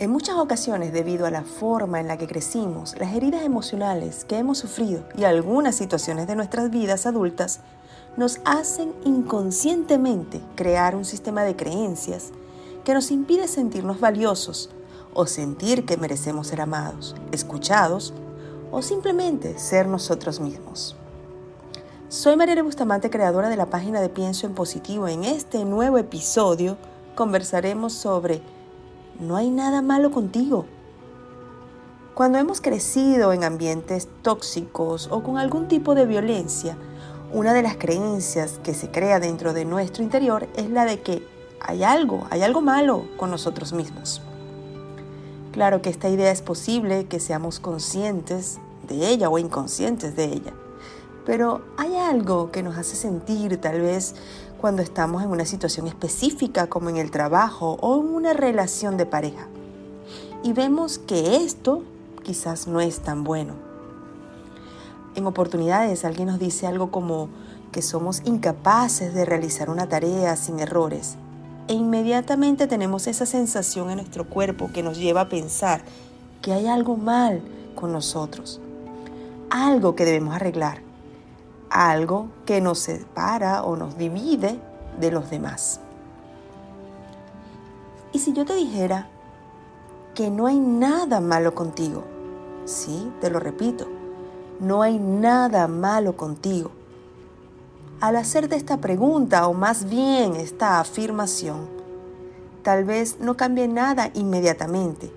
En muchas ocasiones, debido a la forma en la que crecimos, las heridas emocionales que hemos sufrido y algunas situaciones de nuestras vidas adultas nos hacen inconscientemente crear un sistema de creencias que nos impide sentirnos valiosos o sentir que merecemos ser amados, escuchados o simplemente ser nosotros mismos. Soy Mariela Bustamante, creadora de la página de Pienso en Positivo. En este nuevo episodio conversaremos sobre no hay nada malo contigo. Cuando hemos crecido en ambientes tóxicos o con algún tipo de violencia, una de las creencias que se crea dentro de nuestro interior es la de que hay algo, hay algo malo con nosotros mismos. Claro que esta idea es posible que seamos conscientes de ella o inconscientes de ella, pero hay algo que nos hace sentir tal vez cuando estamos en una situación específica como en el trabajo o en una relación de pareja. Y vemos que esto quizás no es tan bueno. En oportunidades alguien nos dice algo como que somos incapaces de realizar una tarea sin errores. E inmediatamente tenemos esa sensación en nuestro cuerpo que nos lleva a pensar que hay algo mal con nosotros. Algo que debemos arreglar algo que nos separa o nos divide de los demás. Y si yo te dijera que no hay nada malo contigo, sí, te lo repito, no hay nada malo contigo. Al hacerte esta pregunta, o más bien esta afirmación, tal vez no cambie nada inmediatamente.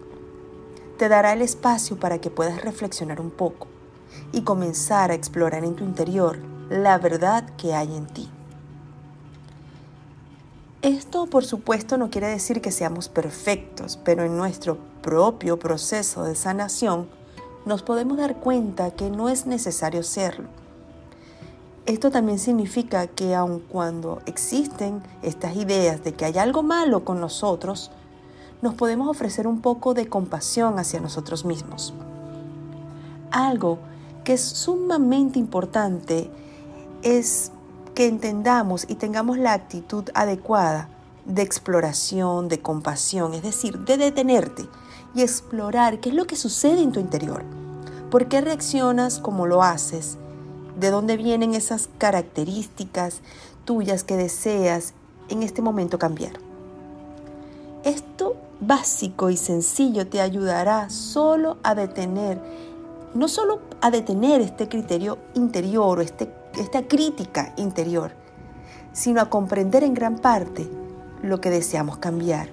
Te dará el espacio para que puedas reflexionar un poco y comenzar a explorar en tu interior la verdad que hay en ti. Esto, por supuesto, no quiere decir que seamos perfectos, pero en nuestro propio proceso de sanación nos podemos dar cuenta que no es necesario serlo. Esto también significa que aun cuando existen estas ideas de que hay algo malo con nosotros, nos podemos ofrecer un poco de compasión hacia nosotros mismos. Algo que es sumamente importante es que entendamos y tengamos la actitud adecuada de exploración, de compasión, es decir, de detenerte y explorar qué es lo que sucede en tu interior. ¿Por qué reaccionas como lo haces? ¿De dónde vienen esas características tuyas que deseas en este momento cambiar? Esto básico y sencillo te ayudará solo a detener no solo a detener este criterio interior o este, esta crítica interior, sino a comprender en gran parte lo que deseamos cambiar.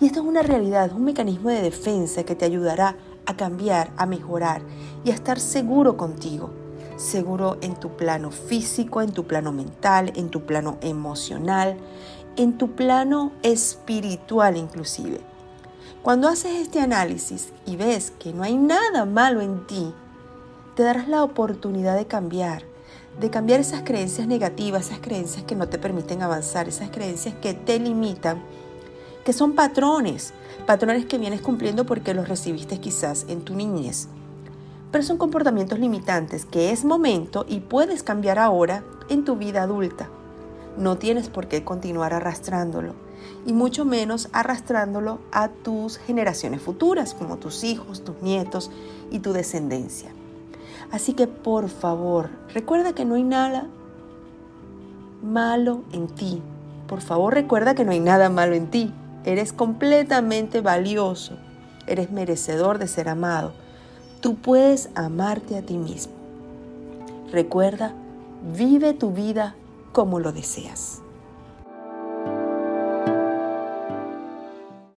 Y esto es una realidad, un mecanismo de defensa que te ayudará a cambiar, a mejorar y a estar seguro contigo. Seguro en tu plano físico, en tu plano mental, en tu plano emocional, en tu plano espiritual inclusive. Cuando haces este análisis y ves que no hay nada malo en ti, te darás la oportunidad de cambiar, de cambiar esas creencias negativas, esas creencias que no te permiten avanzar, esas creencias que te limitan, que son patrones, patrones que vienes cumpliendo porque los recibiste quizás en tu niñez. Pero son comportamientos limitantes que es momento y puedes cambiar ahora en tu vida adulta. No tienes por qué continuar arrastrándolo y mucho menos arrastrándolo a tus generaciones futuras, como tus hijos, tus nietos y tu descendencia. Así que por favor, recuerda que no hay nada malo en ti. Por favor, recuerda que no hay nada malo en ti. Eres completamente valioso. Eres merecedor de ser amado. Tú puedes amarte a ti mismo. Recuerda, vive tu vida como lo deseas.